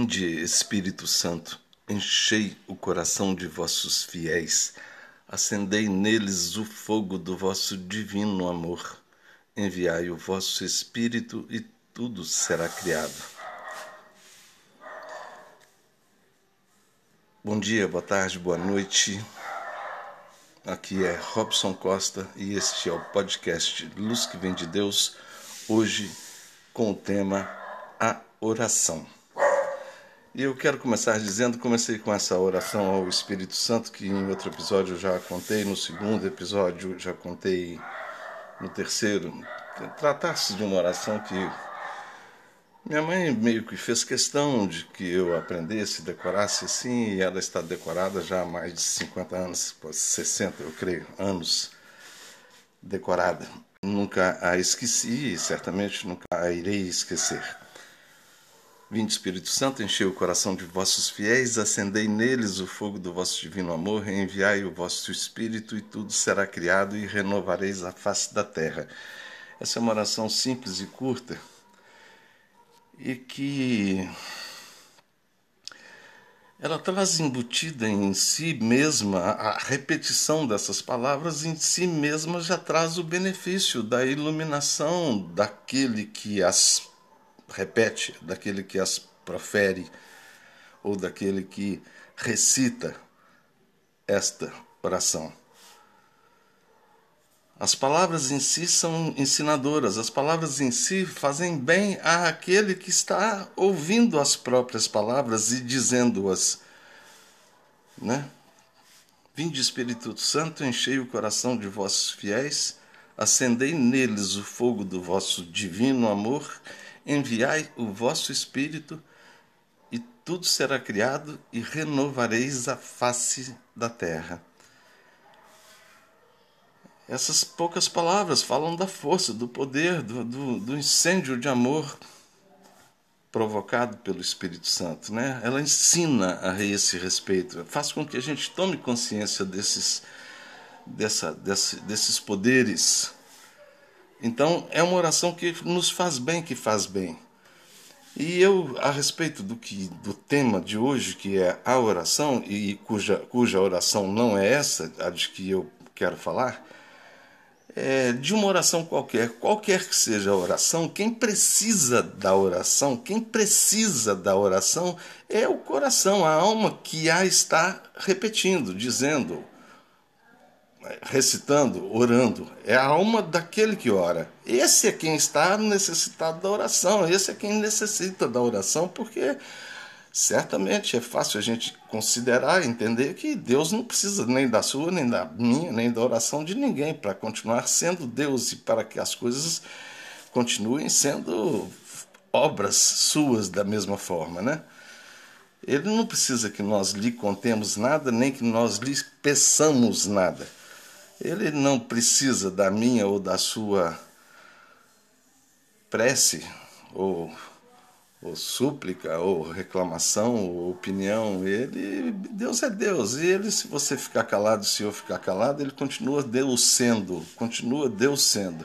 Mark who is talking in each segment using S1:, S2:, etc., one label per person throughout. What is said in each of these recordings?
S1: Vinde, Espírito Santo, enchei o coração de vossos fiéis, acendei neles o fogo do vosso divino amor. Enviai o vosso Espírito e tudo será criado. Bom dia, boa tarde, boa noite. Aqui é Robson Costa e este é o podcast Luz que Vem de Deus, hoje com o tema A Oração. E eu quero começar dizendo, comecei com essa oração ao Espírito Santo, que em outro episódio eu já contei, no segundo episódio já contei, no terceiro. Tratasse de uma oração que minha mãe meio que fez questão de que eu aprendesse, decorasse assim, e ela está decorada já há mais de 50 anos, 60 eu creio, anos decorada. Nunca a esqueci e certamente nunca a irei esquecer. Vinde, Espírito Santo, enchei o coração de vossos fiéis, acendei neles o fogo do vosso divino amor, enviai o vosso Espírito e tudo será criado e renovareis a face da terra. Essa é uma oração simples e curta e que ela traz embutida em si mesma, a repetição dessas palavras em si mesma já traz o benefício da iluminação daquele que as repete, daquele que as profere ou daquele que recita esta oração. As palavras em si são ensinadoras, as palavras em si fazem bem àquele que está ouvindo as próprias palavras e dizendo-as. Né? Vinde, Espírito Santo, enchei o coração de vossos fiéis, acendei neles o fogo do vosso divino amor Enviai o vosso Espírito, e tudo será criado, e renovareis a face da terra. Essas poucas palavras falam da força, do poder, do, do, do incêndio de amor provocado pelo Espírito Santo, né? Ela ensina a esse respeito, faz com que a gente tome consciência desses, dessa, desse, desses poderes então, é uma oração que nos faz bem, que faz bem. E eu, a respeito do que do tema de hoje, que é a oração, e cuja, cuja oração não é essa, a de que eu quero falar, é de uma oração qualquer, qualquer que seja a oração, quem precisa da oração, quem precisa da oração é o coração, a alma que a está repetindo, dizendo, recitando, orando. É a alma daquele que ora. Esse é quem está necessitado da oração. Esse é quem necessita da oração, porque certamente é fácil a gente considerar, entender que Deus não precisa nem da sua, nem da minha, nem da oração de ninguém para continuar sendo Deus e para que as coisas continuem sendo obras suas da mesma forma, né? Ele não precisa que nós lhe contemos nada, nem que nós lhe peçamos nada. Ele não precisa da minha ou da sua prece, ou, ou súplica, ou reclamação, ou opinião. Ele, Deus é Deus. E ele, se você ficar calado, se eu ficar calado, ele continua Deus sendo, continua Deus sendo.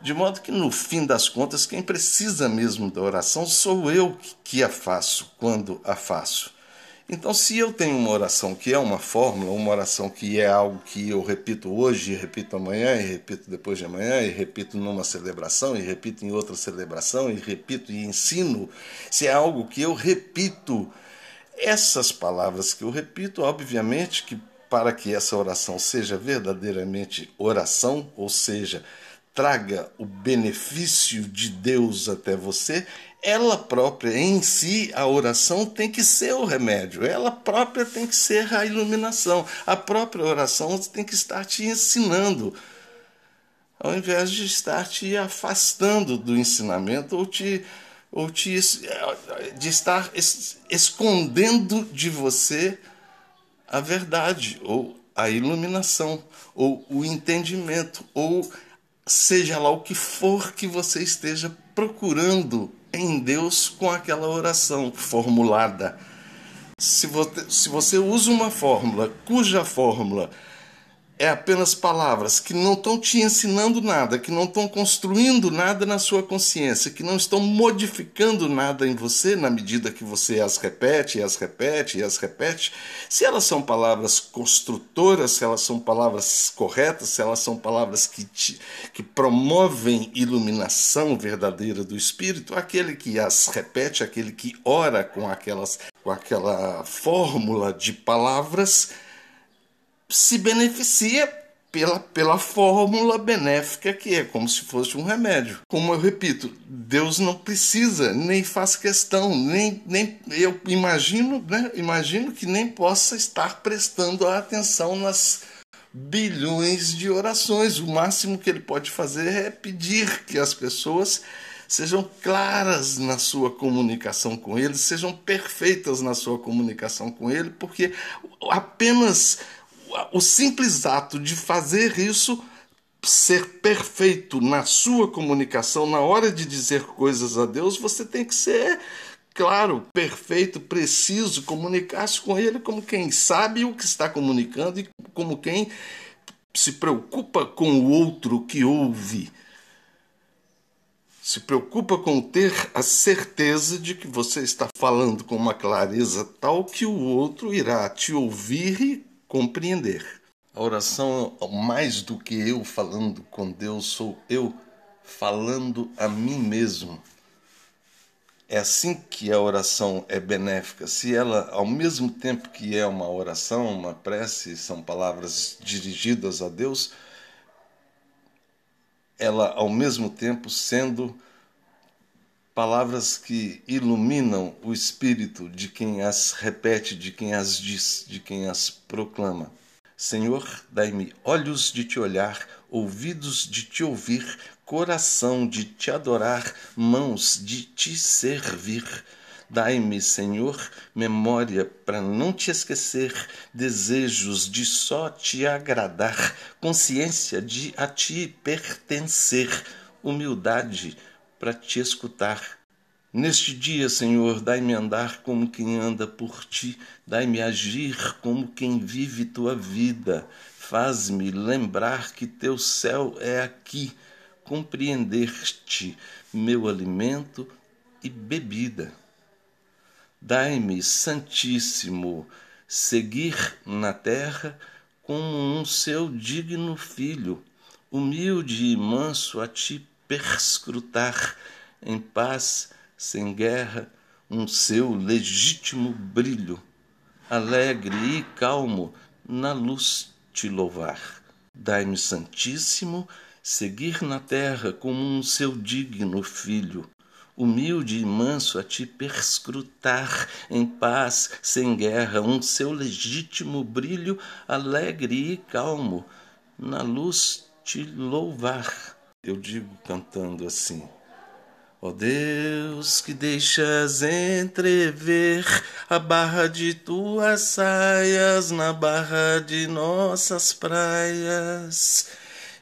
S1: De modo que, no fim das contas, quem precisa mesmo da oração sou eu que a faço, quando a faço. Então, se eu tenho uma oração que é uma fórmula, uma oração que é algo que eu repito hoje, repito amanhã, e repito depois de amanhã, e repito numa celebração, e repito em outra celebração, e repito e ensino, se é algo que eu repito, essas palavras que eu repito, obviamente que para que essa oração seja verdadeiramente oração, ou seja, traga o benefício de Deus até você, ela própria em si, a oração tem que ser o remédio, ela própria tem que ser a iluminação, a própria oração tem que estar te ensinando, ao invés de estar te afastando do ensinamento ou te ou te, de estar escondendo de você a verdade ou a iluminação ou o entendimento ou seja lá o que for que você esteja procurando em Deus com aquela oração formulada. Se você, se você usa uma fórmula cuja fórmula é apenas palavras que não estão te ensinando nada, que não estão construindo nada na sua consciência, que não estão modificando nada em você na medida que você as repete, e as repete, e as repete, se elas são palavras construtoras, se elas são palavras corretas, se elas são palavras que, te, que promovem iluminação verdadeira do espírito, aquele que as repete, aquele que ora com aquelas com aquela fórmula de palavras se beneficia pela, pela fórmula benéfica que é, como se fosse um remédio. Como eu repito, Deus não precisa, nem faz questão, nem, nem eu imagino, né, imagino que nem possa estar prestando atenção nas bilhões de orações. O máximo que ele pode fazer é pedir que as pessoas sejam claras na sua comunicação com ele, sejam perfeitas na sua comunicação com ele, porque apenas o simples ato de fazer isso ser perfeito na sua comunicação, na hora de dizer coisas a Deus, você tem que ser, claro, perfeito, preciso, comunicar-se com Ele como quem sabe o que está comunicando e como quem se preocupa com o outro que ouve. Se preocupa com ter a certeza de que você está falando com uma clareza tal que o outro irá te ouvir e compreender. A oração, mais do que eu falando com Deus, sou eu falando a mim mesmo. É assim que a oração é benéfica. Se ela, ao mesmo tempo que é uma oração, uma prece, são palavras dirigidas a Deus, ela, ao mesmo tempo, sendo palavras que iluminam o espírito de quem as repete, de quem as diz, de quem as proclama. Senhor, dai-me olhos de te olhar, ouvidos de te ouvir, coração de te adorar, mãos de te servir. Dai-me, Senhor, memória para não te esquecer, desejos de só te agradar, consciência de a ti pertencer, humildade para te escutar. Neste dia, Senhor, dai-me andar como quem anda por ti, dai-me agir como quem vive tua vida. Faz-me lembrar que teu céu é aqui, compreender-te, meu alimento e bebida. Dai-me, Santíssimo, seguir na terra como um seu digno filho, humilde e manso a ti perscrutar em paz, sem guerra, um seu legítimo brilho, alegre e calmo na luz te louvar. Dai-me, Santíssimo, seguir na terra como um seu digno filho, humilde e manso a te perscrutar, em paz, sem guerra, um seu legítimo brilho, alegre e calmo, na luz te louvar eu digo cantando assim: Ó oh Deus, que deixas entrever a barra de tuas saias na barra de nossas praias,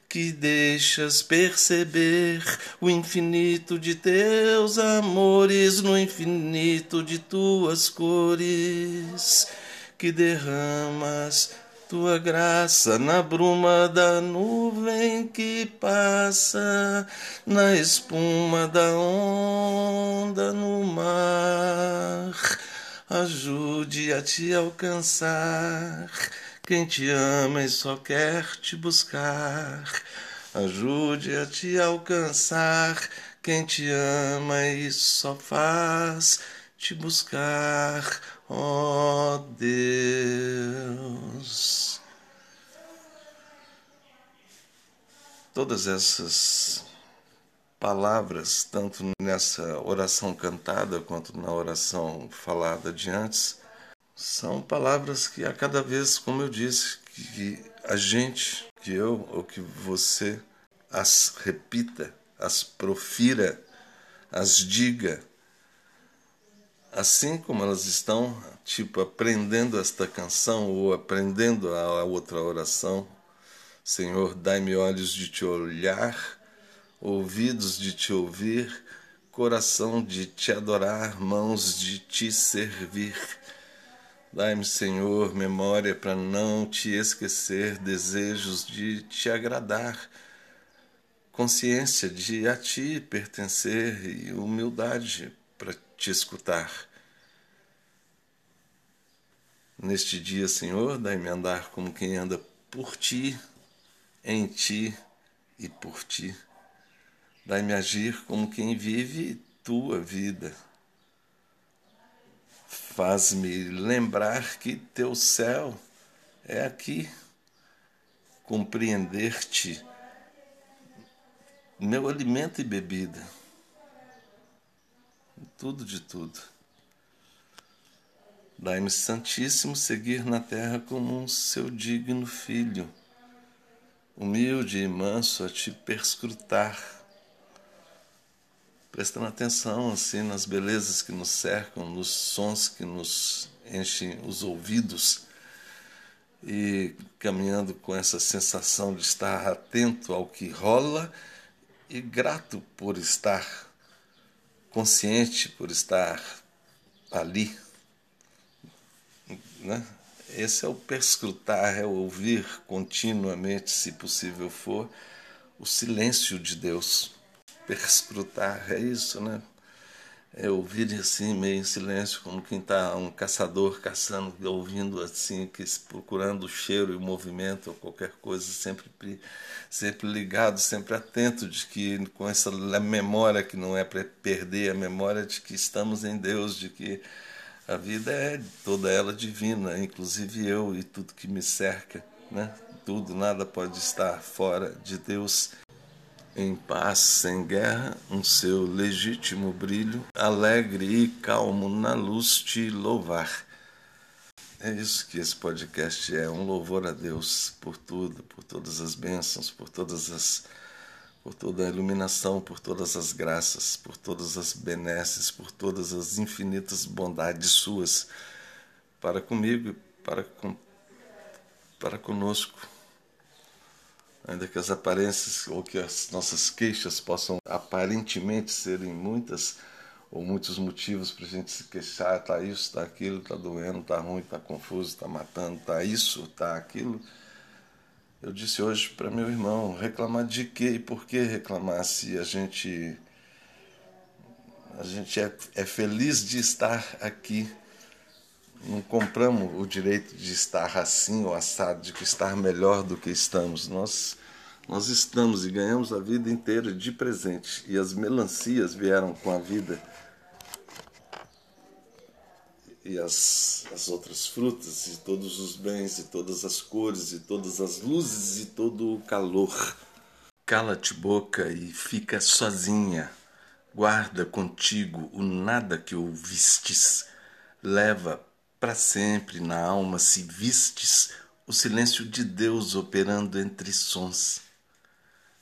S1: que deixas perceber o infinito de teus amores no infinito de tuas cores, que derramas tua graça na bruma da nuvem que passa, na espuma da onda no mar. Ajude a te alcançar quem te ama e só quer te buscar. Ajude a te alcançar quem te ama e só faz te buscar, ó Deus. Todas essas palavras, tanto nessa oração cantada quanto na oração falada de antes, são palavras que a cada vez, como eu disse, que a gente, que eu ou que você as repita, as profira, as diga assim como elas estão, tipo, aprendendo esta canção ou aprendendo a outra oração, Senhor, dai-me olhos de te olhar, ouvidos de te ouvir, coração de te adorar, mãos de te servir. Dai-me, Senhor, memória para não te esquecer, desejos de te agradar, consciência de a ti pertencer e humildade para te escutar. Neste dia, Senhor, dai-me andar como quem anda por ti, em ti e por ti. Dai-me agir como quem vive tua vida. Faz-me lembrar que teu céu é aqui, compreender-te, meu alimento e bebida, tudo de tudo. Dai-me, Santíssimo, seguir na terra como um seu digno filho, humilde e manso a te perscrutar, prestando atenção assim nas belezas que nos cercam, nos sons que nos enchem os ouvidos. E caminhando com essa sensação de estar atento ao que rola e grato por estar consciente, por estar ali né? Esse é o perscrutar, é o ouvir continuamente, se possível for, o silêncio de Deus. Perscrutar é isso, né? É ouvir assim, meio em silêncio, como quem está um caçador caçando, ouvindo assim, que, procurando o cheiro e o movimento, ou qualquer coisa, sempre, sempre ligado, sempre atento de que com essa memória que não é para perder, a memória de que estamos em Deus, de que a vida é toda ela divina, inclusive eu e tudo que me cerca, né? Tudo, nada pode estar fora de Deus. Em paz, sem guerra, um seu legítimo brilho, alegre e calmo na luz te louvar. É isso que esse podcast é, um louvor a Deus por tudo, por todas as bênçãos, por todas as por toda a iluminação, por todas as graças, por todas as benesses, por todas as infinitas bondades suas para comigo para, com, para conosco. Ainda que as aparências ou que as nossas queixas possam aparentemente serem muitas ou muitos motivos para a gente se queixar, tá isso, tá aquilo, tá doendo, tá ruim, tá confuso, tá matando, tá isso, tá aquilo eu disse hoje para meu irmão: reclamar de quê e por que reclamar se a gente, a gente é, é feliz de estar aqui? Não compramos o direito de estar assim ou assado, de estar melhor do que estamos. Nós, nós estamos e ganhamos a vida inteira de presente. E as melancias vieram com a vida e as, as outras frutas, e todos os bens, e todas as cores, e todas as luzes, e todo o calor. Cala-te boca e fica sozinha. Guarda contigo o nada que ouvistes. Leva para sempre na alma, se vistes, o silêncio de Deus operando entre sons.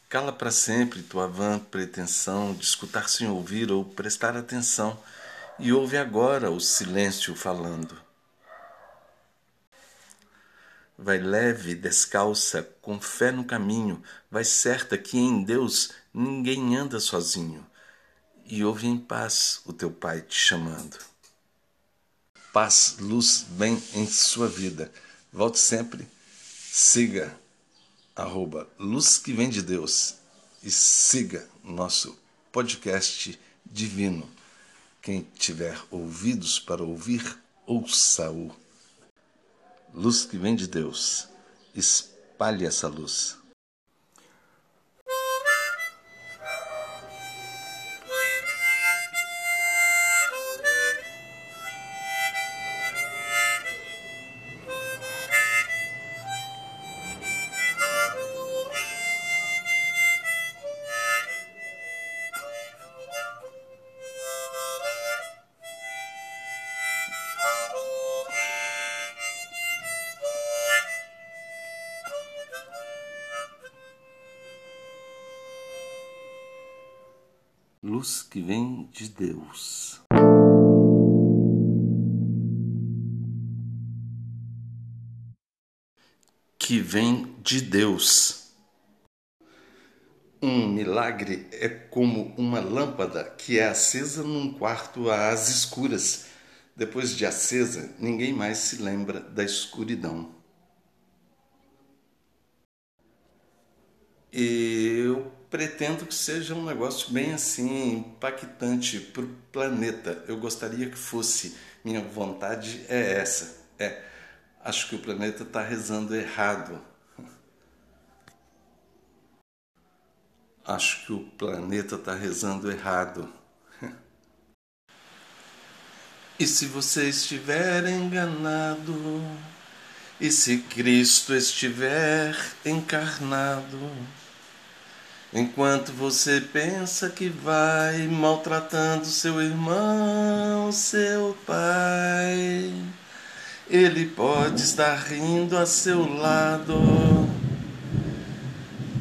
S1: Cala para sempre tua vã pretensão de escutar sem ouvir ou prestar atenção e ouve agora o silêncio falando. Vai leve, descalça, com fé no caminho, vai certa que em Deus ninguém anda sozinho, e ouve em paz o teu Pai te chamando. Paz, luz, vem em sua vida. Volte sempre, siga, arroba Luz que vem de Deus, e siga nosso podcast divino quem tiver ouvidos para ouvir, ouça-o. Luz que vem de Deus, espalhe essa luz. Luz que vem de Deus. Que vem de Deus. Um milagre é como uma lâmpada que é acesa num quarto às escuras, Depois de acesa, ninguém mais se lembra da escuridão. Eu pretendo que seja um negócio bem assim, impactante para o planeta. Eu gostaria que fosse. Minha vontade é essa. É, acho que o planeta está rezando errado. Acho que o planeta está rezando errado. E se você estiver enganado, e se Cristo estiver encarnado, Enquanto você pensa que vai maltratando seu irmão, seu pai, ele pode estar rindo a seu lado,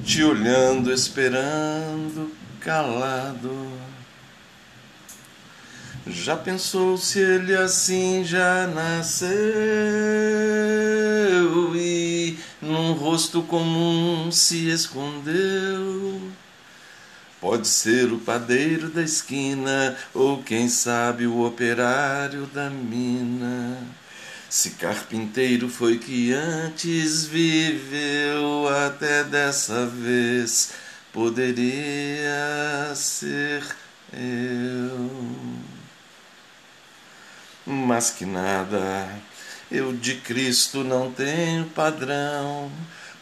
S1: te olhando, esperando, calado. Já pensou se ele assim já nasceu e num rosto comum se escondeu. Pode ser o padeiro da esquina, ou quem sabe o operário da mina. Se carpinteiro foi que antes viveu, até dessa vez poderia ser eu. Mas que nada eu de Cristo não tenho padrão.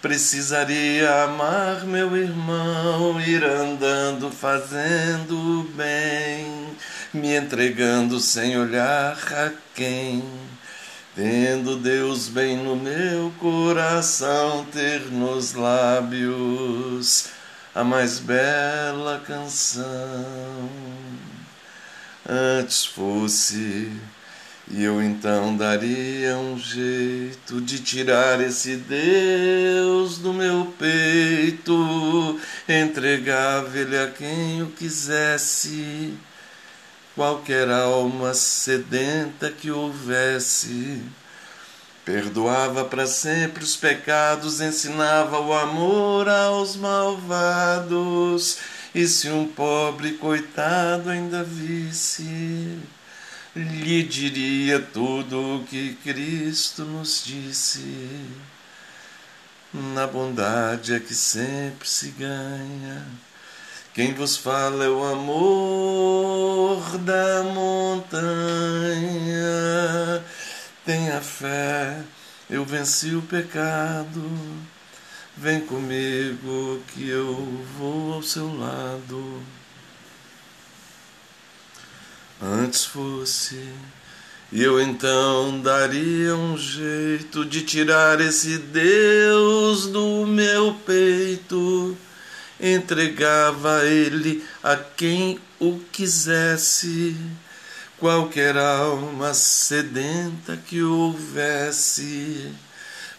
S1: Precisaria amar meu irmão, ir andando fazendo bem, me entregando sem olhar a quem. Tendo Deus bem no meu coração, ter nos lábios a mais bela canção. Antes fosse e eu então daria um jeito de tirar esse Deus do meu peito, entregava ele a quem o quisesse, qualquer alma sedenta que houvesse. Perdoava para sempre os pecados, ensinava o amor aos malvados, e se um pobre coitado ainda visse lhe diria tudo o que Cristo nos disse. Na bondade é que sempre se ganha. Quem vos fala é o amor da montanha. Tenha fé, eu venci o pecado. Vem comigo que eu vou ao seu lado antes fosse. E eu então daria um jeito de tirar esse Deus do meu peito, entregava ele a quem o quisesse, qualquer alma sedenta que houvesse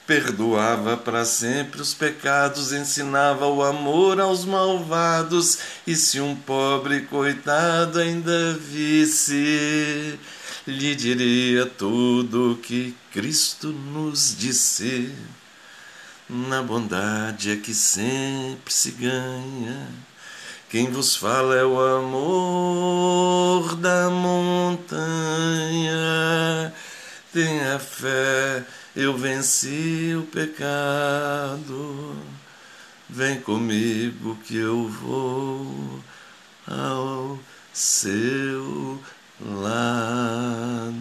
S1: perdoava para sempre os pecados, ensinava o amor aos malvados, e se um pobre coitado ainda visse, lhe diria tudo o que Cristo nos disse. Na bondade é que sempre se ganha. Quem vos fala é o amor da montanha. Tenha fé eu venci o pecado. Vem comigo que eu vou ao seu lado.